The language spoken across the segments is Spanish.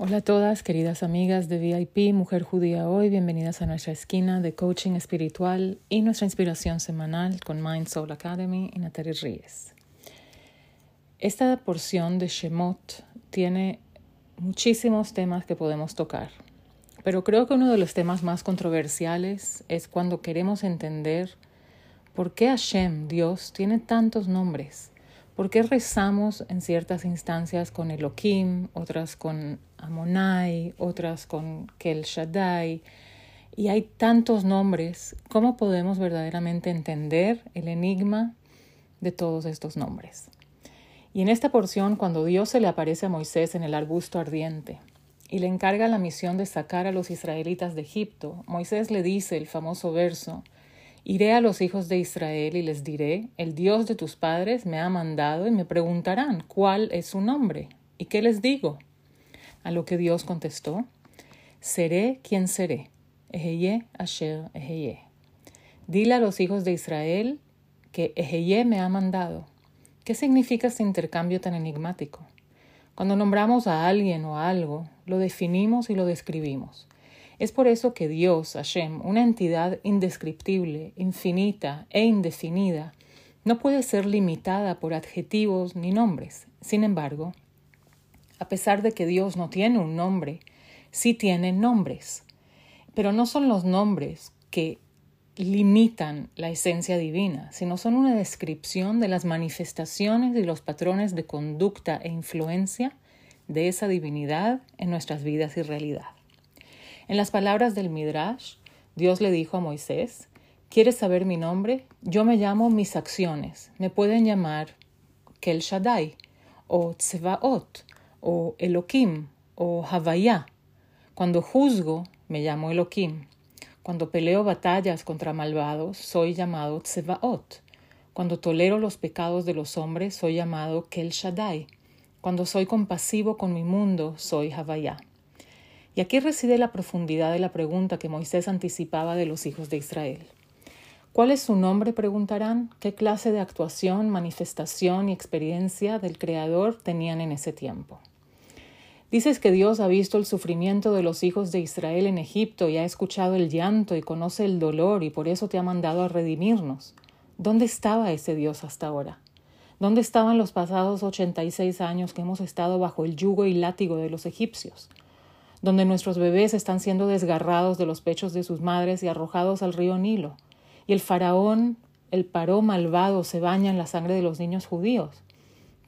Hola a todas, queridas amigas de VIP Mujer Judía Hoy, bienvenidas a nuestra esquina de coaching espiritual y nuestra inspiración semanal con Mind Soul Academy y Natalie Ríez. Esta porción de Shemot tiene muchísimos temas que podemos tocar, pero creo que uno de los temas más controversiales es cuando queremos entender por qué Hashem, Dios, tiene tantos nombres ¿Por qué rezamos en ciertas instancias con Elohim, otras con Amonai, otras con Kel Shaddai? Y hay tantos nombres. ¿Cómo podemos verdaderamente entender el enigma de todos estos nombres? Y en esta porción, cuando Dios se le aparece a Moisés en el arbusto ardiente y le encarga la misión de sacar a los israelitas de Egipto, Moisés le dice el famoso verso, Iré a los hijos de Israel y les diré, el Dios de tus padres me ha mandado y me preguntarán cuál es su nombre. ¿Y qué les digo? A lo que Dios contestó, seré quien seré. Eheye asher eheye. Dile a los hijos de Israel que Eheye me ha mandado. ¿Qué significa este intercambio tan enigmático? Cuando nombramos a alguien o a algo, lo definimos y lo describimos. Es por eso que Dios, Hashem, una entidad indescriptible, infinita e indefinida, no puede ser limitada por adjetivos ni nombres. Sin embargo, a pesar de que Dios no tiene un nombre, sí tiene nombres. Pero no son los nombres que limitan la esencia divina, sino son una descripción de las manifestaciones y los patrones de conducta e influencia de esa divinidad en nuestras vidas y realidad. En las palabras del Midrash, Dios le dijo a Moisés, ¿quieres saber mi nombre? Yo me llamo mis acciones. Me pueden llamar Kel Shaddai, o Tsevaot, o Elohim, o Havaya. Cuando juzgo, me llamo Elohim. Cuando peleo batallas contra malvados, soy llamado Tsevaot. Cuando tolero los pecados de los hombres, soy llamado Kel Shaddai. Cuando soy compasivo con mi mundo, soy Havaya. Y aquí reside la profundidad de la pregunta que Moisés anticipaba de los hijos de Israel. ¿Cuál es su nombre? preguntarán. ¿Qué clase de actuación, manifestación y experiencia del Creador tenían en ese tiempo? Dices que Dios ha visto el sufrimiento de los hijos de Israel en Egipto y ha escuchado el llanto y conoce el dolor y por eso te ha mandado a redimirnos. ¿Dónde estaba ese Dios hasta ahora? ¿Dónde estaban los pasados ochenta y seis años que hemos estado bajo el yugo y látigo de los egipcios? Donde nuestros bebés están siendo desgarrados de los pechos de sus madres y arrojados al río Nilo, y el faraón, el paró malvado, se baña en la sangre de los niños judíos.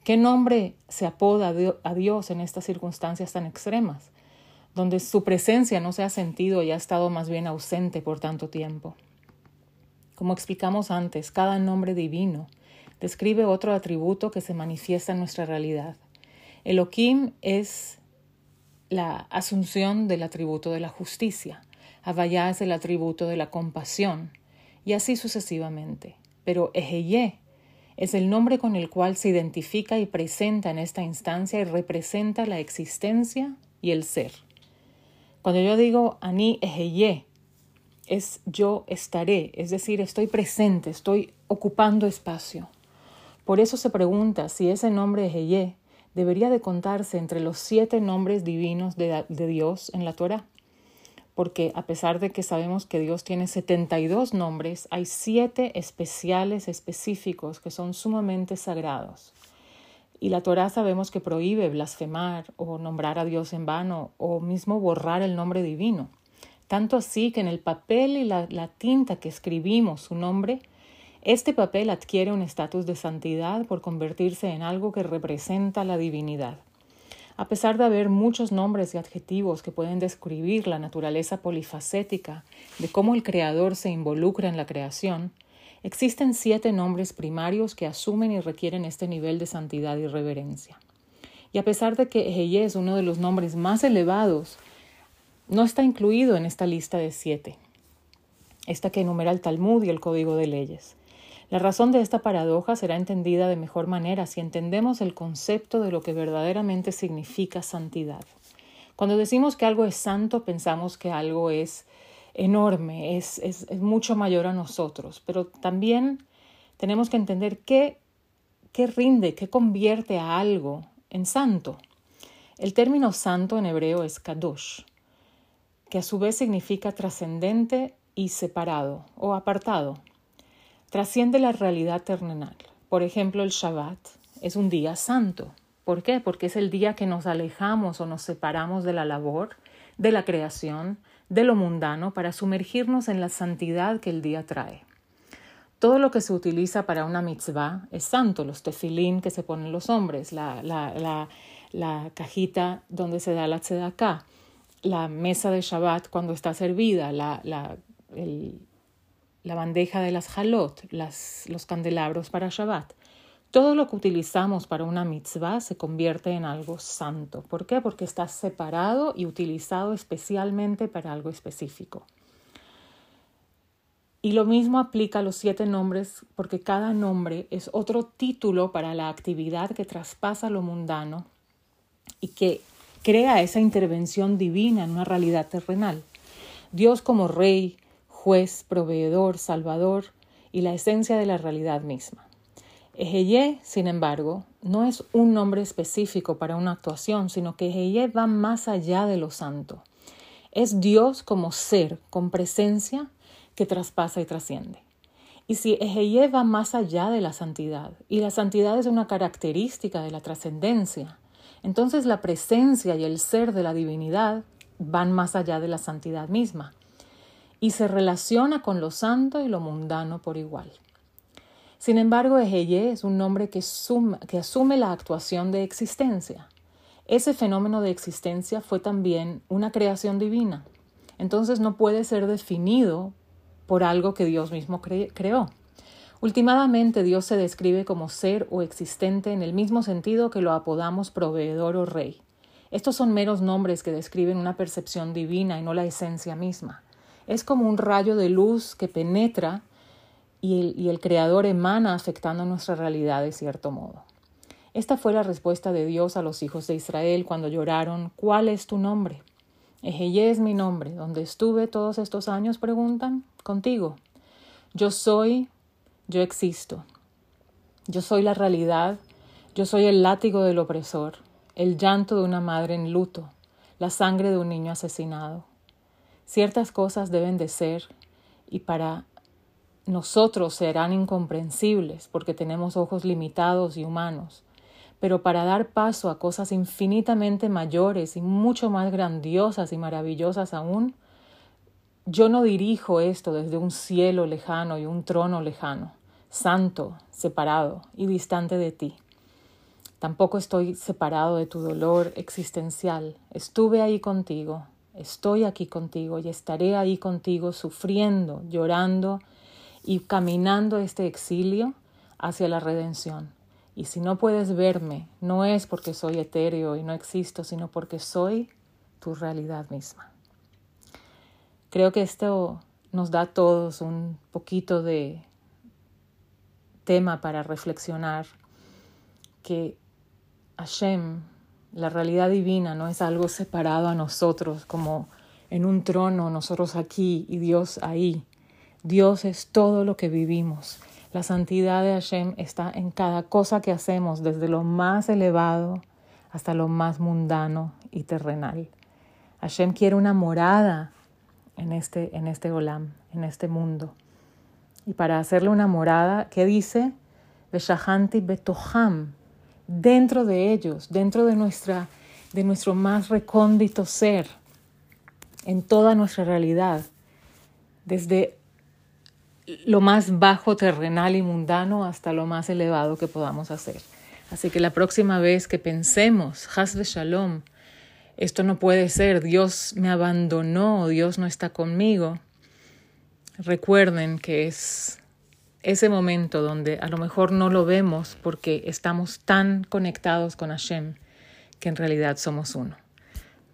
¿Qué nombre se apoda a Dios en estas circunstancias tan extremas, donde su presencia no se ha sentido y ha estado más bien ausente por tanto tiempo? Como explicamos antes, cada nombre divino describe otro atributo que se manifiesta en nuestra realidad. Elohim es la asunción del atributo de la justicia, Havaya es el atributo de la compasión, y así sucesivamente. Pero Eheye es el nombre con el cual se identifica y presenta en esta instancia y representa la existencia y el ser. Cuando yo digo Ani Eheye, es yo estaré, es decir, estoy presente, estoy ocupando espacio. Por eso se pregunta si ese nombre Eheye debería de contarse entre los siete nombres divinos de, Dios en la Torah. Porque a pesar de que sabemos que Dios tiene 72 nombres, hay siete especiales específicos que son sumamente sagrados. Y la Torah sabemos que prohíbe blasfemar o nombrar a Dios en vano o mismo borrar el nombre divino. Tanto así que en el papel y la, la tinta que escribimos su nombre este papel adquiere un estatus de santidad por convertirse en algo que representa la divinidad. A pesar de haber muchos nombres y adjetivos que pueden describir la naturaleza polifacética de cómo el Creador se involucra en la creación, existen siete nombres primarios que asumen y requieren este nivel de santidad y reverencia. Y a pesar de que Eheye es uno de los nombres más elevados, no está incluido en esta lista de siete, esta que enumera el Talmud y el Código de Leyes. La razón de esta paradoja será entendida de mejor manera si entendemos el concepto de lo que verdaderamente significa santidad. Cuando decimos que algo es santo, pensamos que algo es enorme, es, mucho mayor a nosotros, pero también tenemos que entender qué rinde, qué convierte a algo en santo. El término santo en hebreo es kadosh, que a su vez significa trascendente y separado o apartado. Trasciende la realidad terrenal. Por ejemplo, el Shabbat es un día santo. ¿Por qué? Porque es el día que nos alejamos o nos separamos de la labor, de la creación, de lo mundano, para sumergirnos en la santidad que el día trae. Todo lo que se utiliza para una mitzvah es santo, los tefilín que se ponen los hombres, la, cajita donde se da la tzedakah, la mesa de Shabbat cuando está servida, la, la bandeja de las halot, los candelabros para Shabbat. Todo lo que utilizamos para una mitzvah se convierte en algo santo. ¿Por qué? Porque está separado y utilizado especialmente para algo específico. Y lo mismo aplica a los siete nombres porque cada nombre es otro título para la actividad que traspasa lo mundano y que crea esa intervención divina en una realidad terrenal. Dios como rey, juez, proveedor, salvador y la esencia de la realidad misma. Ejeye, sin embargo, no es un nombre específico para una actuación, sino que Ejeye va más allá de lo santo. Es Dios como ser, con presencia que traspasa y trasciende. Y si Ejeye va más allá de la santidad, y la santidad es una característica de la trascendencia, entonces la presencia y el ser de la divinidad van más allá de la santidad misma, y se relaciona con lo santo y lo mundano por igual. Sin embargo, Ejeye es un nombre que, asume la actuación de existencia. Ese fenómeno de existencia fue también una creación divina. Entonces no puede ser definido por algo que Dios mismo creó. Últimamente Dios se describe como ser o existente en el mismo sentido que lo apodamos proveedor o rey. Estos son meros nombres que describen una percepción divina y no la esencia misma. Es como un rayo de luz que penetra y el, Creador emana afectando nuestra realidad de cierto modo. Esta fue la respuesta de Dios a los hijos de Israel cuando lloraron, ¿cuál es tu nombre? Ejeye es mi nombre. ¿Dónde estuve todos estos años? Preguntan. Contigo. Yo soy, yo existo. Yo soy la realidad. Yo soy el látigo del opresor, el llanto de una madre en luto, la sangre de un niño asesinado. Ciertas cosas deben de ser y para nosotros serán incomprensibles porque tenemos ojos limitados y humanos pero para dar paso a cosas infinitamente mayores y mucho más grandiosas y maravillosas aún, yo no dirijo esto desde un cielo lejano y un trono lejano, santo, separado y distante de ti. Tampoco estoy separado de tu dolor existencial. Estuve ahí contigo, estoy aquí contigo y estaré ahí contigo sufriendo, llorando y caminando este exilio hacia la redención. Y si no puedes verme, no es porque soy etéreo y no existo, sino porque soy tu realidad misma. Creo que esto nos da a todos un poquito de tema para reflexionar que Hashem, la realidad divina, no es algo separado a nosotros, como en un trono, nosotros aquí y Dios ahí. Dios es todo lo que vivimos. La santidad de Hashem está en cada cosa que hacemos, desde lo más elevado hasta lo más mundano y terrenal. Hashem quiere una morada en este, en este olam, en este mundo. Y para hacerle una morada, ¿qué dice? Beshahanti betoham, dentro de ellos, dentro de, nuestra, de nuestro más recóndito ser, en toda nuestra realidad, desde lo más bajo, terrenal y mundano hasta lo más elevado que podamos hacer. Así que la próxima vez que pensemos, Hasbe Shalom, esto no puede ser, Dios me abandonó, Dios no está conmigo, recuerden que es ese momento donde a lo mejor no lo vemos porque estamos tan conectados con Hashem que en realidad somos uno.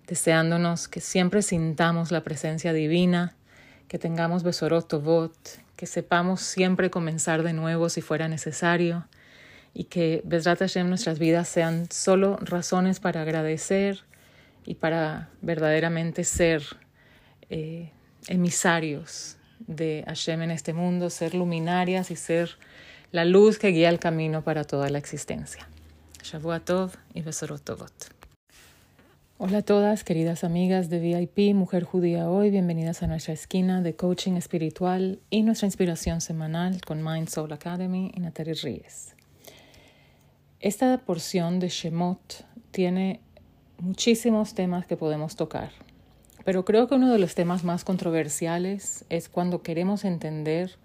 Deseándonos que siempre sintamos la presencia divina, que tengamos Besorot Tovot, que sepamos siempre comenzar de nuevo si fuera necesario y que Besrat Hashem nuestras vidas sean solo razones para agradecer y para verdaderamente ser eh, emisarios de Hashem en este mundo, ser luminarias y ser la luz que guía el camino para toda la existencia. Shavuot Tov y Besorot Tovot. Hola a todas, queridas amigas de VIP Mujer Judía Hoy, bienvenidas a nuestra esquina de coaching espiritual y nuestra inspiración semanal con Mind Soul Academy y Natalie Ríez. Esta porción de Shemot tiene muchísimos temas que podemos tocar, pero creo que uno de los temas más controversiales es cuando queremos entender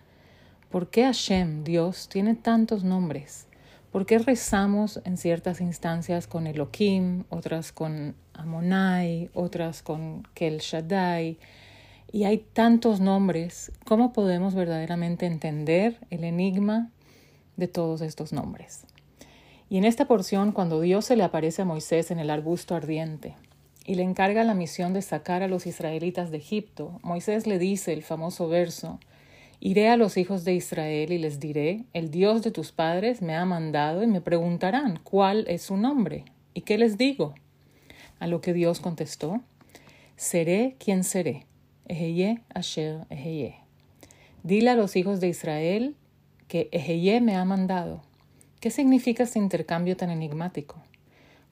por qué Hashem, Dios, tiene tantos nombres ¿Por qué rezamos en ciertas instancias con Elohim, otras con Amonai, otras con Kel Shaddai? Y hay tantos nombres. ¿Cómo podemos verdaderamente entender el enigma de todos estos nombres? Y en esta porción, cuando Dios se le aparece a Moisés en el arbusto ardiente y le encarga la misión de sacar a los israelitas de Egipto, Moisés le dice el famoso verso, Iré a los hijos de Israel y les diré, el Dios de tus padres me ha mandado y me preguntarán cuál es su nombre. ¿Y qué les digo? A lo que Dios contestó, seré quien seré. Eheye asher eheye. Dile a los hijos de Israel que Eheye me ha mandado. ¿Qué significa este intercambio tan enigmático?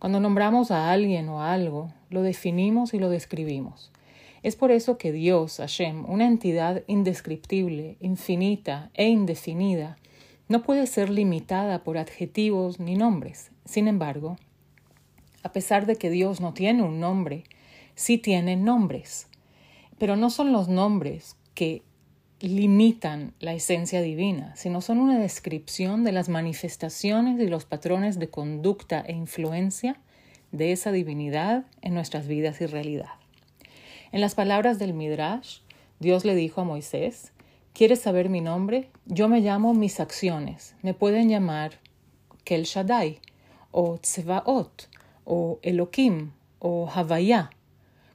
Cuando nombramos a alguien o a algo, lo definimos y lo describimos. Es por eso que Dios, Hashem, una entidad indescriptible, infinita e indefinida, no puede ser limitada por adjetivos ni nombres. Sin embargo, a pesar de que Dios no tiene un nombre, sí tiene nombres. Pero no son los nombres que limitan la esencia divina, sino son una descripción de las manifestaciones y los patrones de conducta e influencia de esa divinidad en nuestras vidas y realidad. En las palabras del Midrash, Dios le dijo a Moisés, ¿quieres saber mi nombre? Yo me llamo mis acciones. Me pueden llamar Kel Shaddai, o Tsevaot, o Elohim, o Havaya.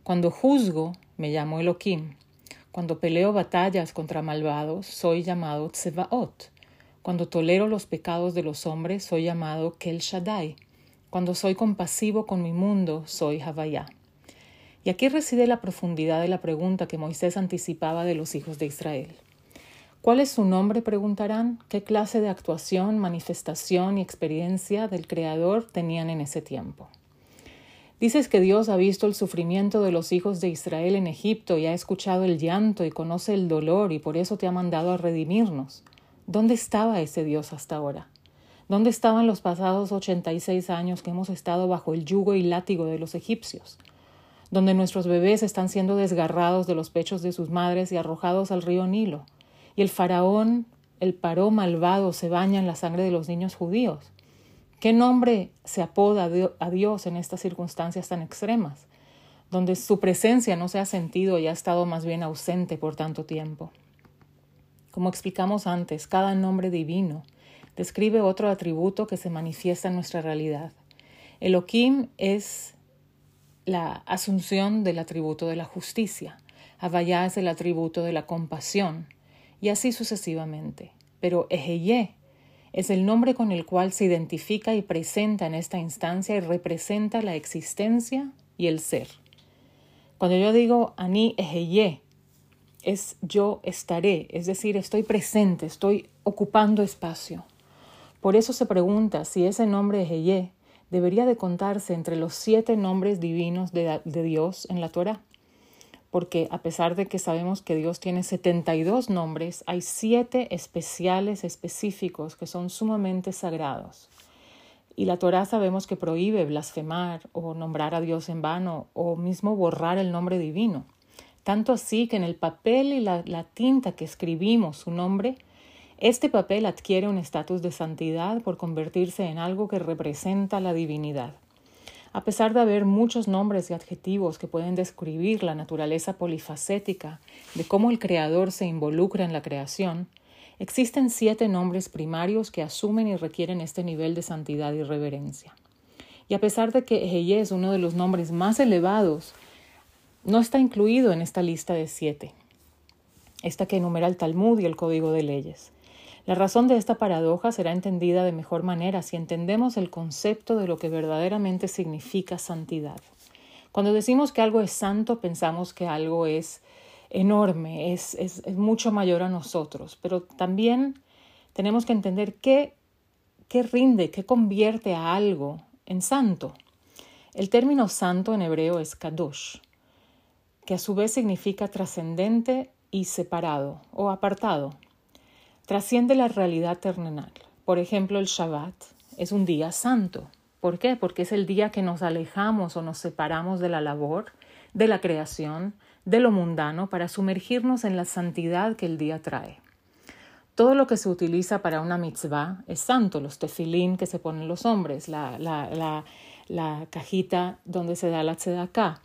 Cuando juzgo, me llamo Elohim. Cuando peleo batallas contra malvados, soy llamado Tsevaot. Cuando tolero los pecados de los hombres, soy llamado Kel Shaddai. Cuando soy compasivo con mi mundo, soy Havaya. Y aquí reside la profundidad de la pregunta que Moisés anticipaba de los hijos de Israel. ¿Cuál es su nombre? preguntarán. ¿Qué clase de actuación, manifestación y experiencia del Creador tenían en ese tiempo? Dices que Dios ha visto el sufrimiento de los hijos de Israel en Egipto y ha escuchado el llanto y conoce el dolor y por eso te ha mandado a redimirnos. ¿Dónde estaba ese Dios hasta ahora? ¿Dónde estaban los pasados ochenta y seis años que hemos estado bajo el yugo y látigo de los egipcios? donde nuestros bebés están siendo desgarrados de los pechos de sus madres y arrojados al río Nilo, y el faraón, el paró malvado, se baña en la sangre de los niños judíos. ¿Qué nombre se apoda a Dios en estas circunstancias tan extremas, donde su presencia no se ha sentido y ha estado más bien ausente por tanto tiempo? Como explicamos antes, cada nombre divino describe otro atributo que se manifiesta en nuestra realidad. Elohim es la asunción del atributo de la justicia, Havaya es el atributo de la compasión, y así sucesivamente. Pero Eheye es el nombre con el cual se identifica y presenta en esta instancia y representa la existencia y el ser. Cuando yo digo Ani Eheye, es yo estaré, es decir, estoy presente, estoy ocupando espacio. Por eso se pregunta si ese nombre Eheye debería de contarse entre los siete nombres divinos de, Dios en la Torah. Porque a pesar de que sabemos que Dios tiene 72 nombres, hay siete especiales específicos que son sumamente sagrados. Y la Torah sabemos que prohíbe blasfemar o nombrar a Dios en vano o mismo borrar el nombre divino. Tanto así que en el papel y la, la tinta que escribimos su nombre, este papel adquiere un estatus de santidad por convertirse en algo que representa la divinidad. A pesar de haber muchos nombres y adjetivos que pueden describir la naturaleza polifacética de cómo el Creador se involucra en la creación, existen siete nombres primarios que asumen y requieren este nivel de santidad y reverencia. Y a pesar de que Eheye es uno de los nombres más elevados, no está incluido en esta lista de siete, esta que enumera el Talmud y el Código de Leyes. La razón de esta paradoja será entendida de mejor manera si entendemos el concepto de lo que verdaderamente significa santidad. Cuando decimos que algo es santo, pensamos que algo es enorme, es, mucho mayor a nosotros, pero también tenemos que entender qué, qué rinde, qué convierte a algo en santo. El término santo en hebreo es kadosh, que a su vez significa trascendente y separado o apartado. Trasciende la realidad terrenal. Por ejemplo, el Shabbat es un día santo. ¿Por qué? Porque es el día que nos alejamos o nos separamos de la labor, de la creación, de lo mundano, para sumergirnos en la santidad que el día trae. Todo lo que se utiliza para una mitzvah es santo, los tefilín que se ponen los hombres, la, cajita donde se da la tzedakah,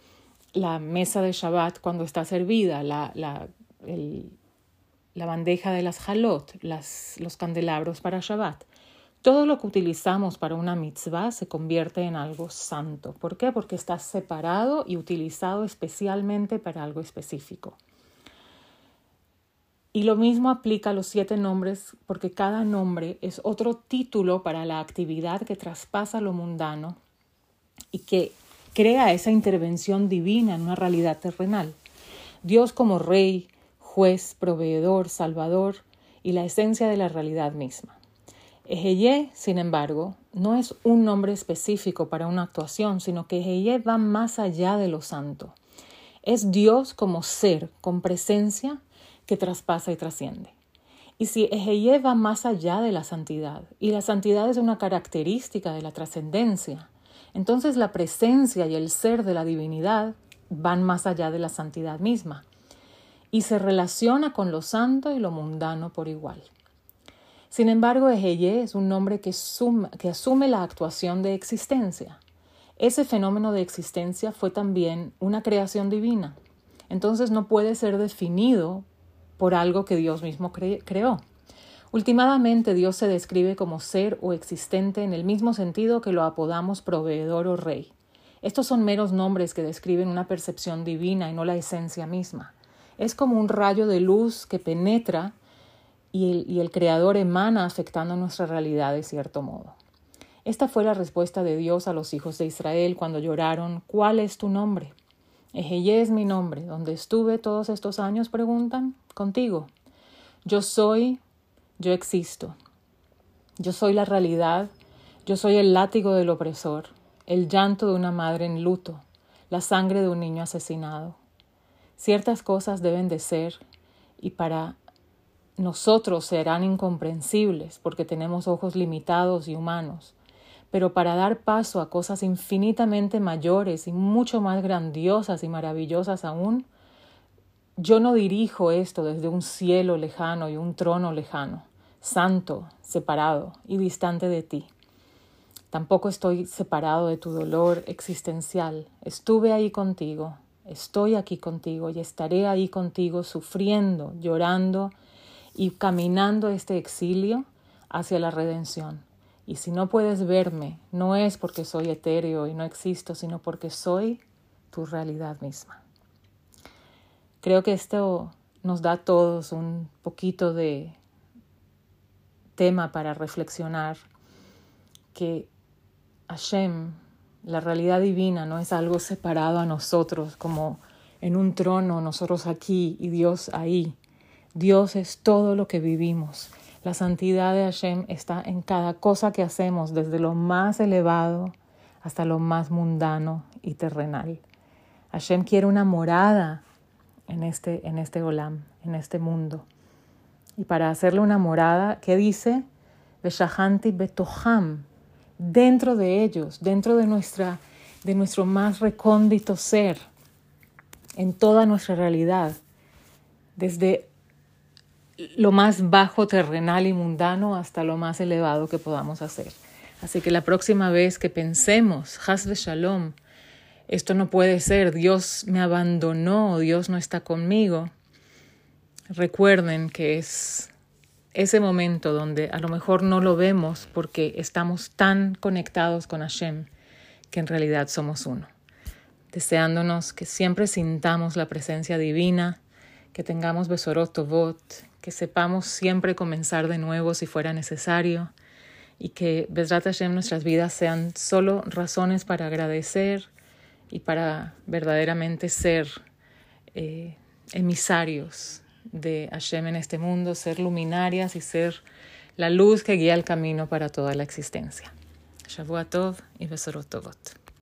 la mesa de Shabbat cuando está servida, la, la bandeja de las halot, los candelabros para Shabbat. Todo lo que utilizamos para una mitzvah se convierte en algo santo. ¿Por qué? Porque está separado y utilizado especialmente para algo específico. Y lo mismo aplica a los siete nombres porque cada nombre es otro título para la actividad que traspasa lo mundano y que crea esa intervención divina en una realidad terrenal. Dios como rey, juez, proveedor, salvador y la esencia de la realidad misma. Ejeye, sin embargo, no es un nombre específico para una actuación, sino que Ejeye va más allá de lo santo. Es Dios como ser, con presencia que traspasa y trasciende. Y si Ejeye va más allá de la santidad, y la santidad es una característica de la trascendencia, entonces la presencia y el ser de la divinidad van más allá de la santidad misma, y se relaciona con lo santo y lo mundano por igual. Sin embargo, Ejeye es un nombre que, asume la actuación de existencia. Ese fenómeno de existencia fue también una creación divina. Entonces no puede ser definido por algo que Dios mismo creó. Últimamente Dios se describe como ser o existente en el mismo sentido que lo apodamos proveedor o rey. Estos son meros nombres que describen una percepción divina y no la esencia misma. Es como un rayo de luz que penetra y el, Creador emana afectando nuestra realidad de cierto modo. Esta fue la respuesta de Dios a los hijos de Israel cuando lloraron, ¿cuál es tu nombre? Ejeye es mi nombre. ¿Dónde estuve todos estos años? Preguntan. Contigo. Yo soy, yo existo. Yo soy la realidad. Yo soy el látigo del opresor, el llanto de una madre en luto, la sangre de un niño asesinado. Ciertas cosas deben de ser y para nosotros serán incomprensibles porque tenemos ojos limitados y humanos pero para dar paso a cosas infinitamente mayores y mucho más grandiosas y maravillosas aún, yo no dirijo esto desde un cielo lejano y un trono lejano, santo, separado y distante de ti. Tampoco estoy separado de tu dolor existencial. Estuve ahí contigo, estoy aquí contigo y estaré ahí contigo sufriendo, llorando y caminando este exilio hacia la redención. Y si no puedes verme, no es porque soy etéreo y no existo, sino porque soy tu realidad misma. Creo que esto nos da a todos un poquito de tema para reflexionar que Hashem, la realidad divina, no es algo separado a nosotros, como en un trono, nosotros aquí y Dios ahí. Dios es todo lo que vivimos. La santidad de Hashem está en cada cosa que hacemos, desde lo más elevado hasta lo más mundano y terrenal. Hashem quiere una morada en este, en este Olam, en este mundo. Y para hacerle una morada, ¿qué dice? Beshahanti betoham, dentro de ellos, dentro de, nuestra, de nuestro más recóndito ser, en toda nuestra realidad, desde lo más bajo, terrenal y mundano hasta lo más elevado que podamos hacer. Así que la próxima vez que pensemos, Hasbe Shalom, esto no puede ser, Dios me abandonó, Dios no está conmigo, recuerden que es ese momento donde a lo mejor no lo vemos porque estamos tan conectados con Hashem que en realidad somos uno. Deseándonos que siempre sintamos la presencia divina, que tengamos Besorot Tovot, que sepamos siempre comenzar de nuevo si fuera necesario y que Besrat Hashem nuestras vidas sean solo razones para agradecer y para verdaderamente ser eh, emisarios de Hashem en este mundo, ser luminarias y ser la luz que guía el camino para toda la existencia. Shavuot Tov y Besorot Tovot.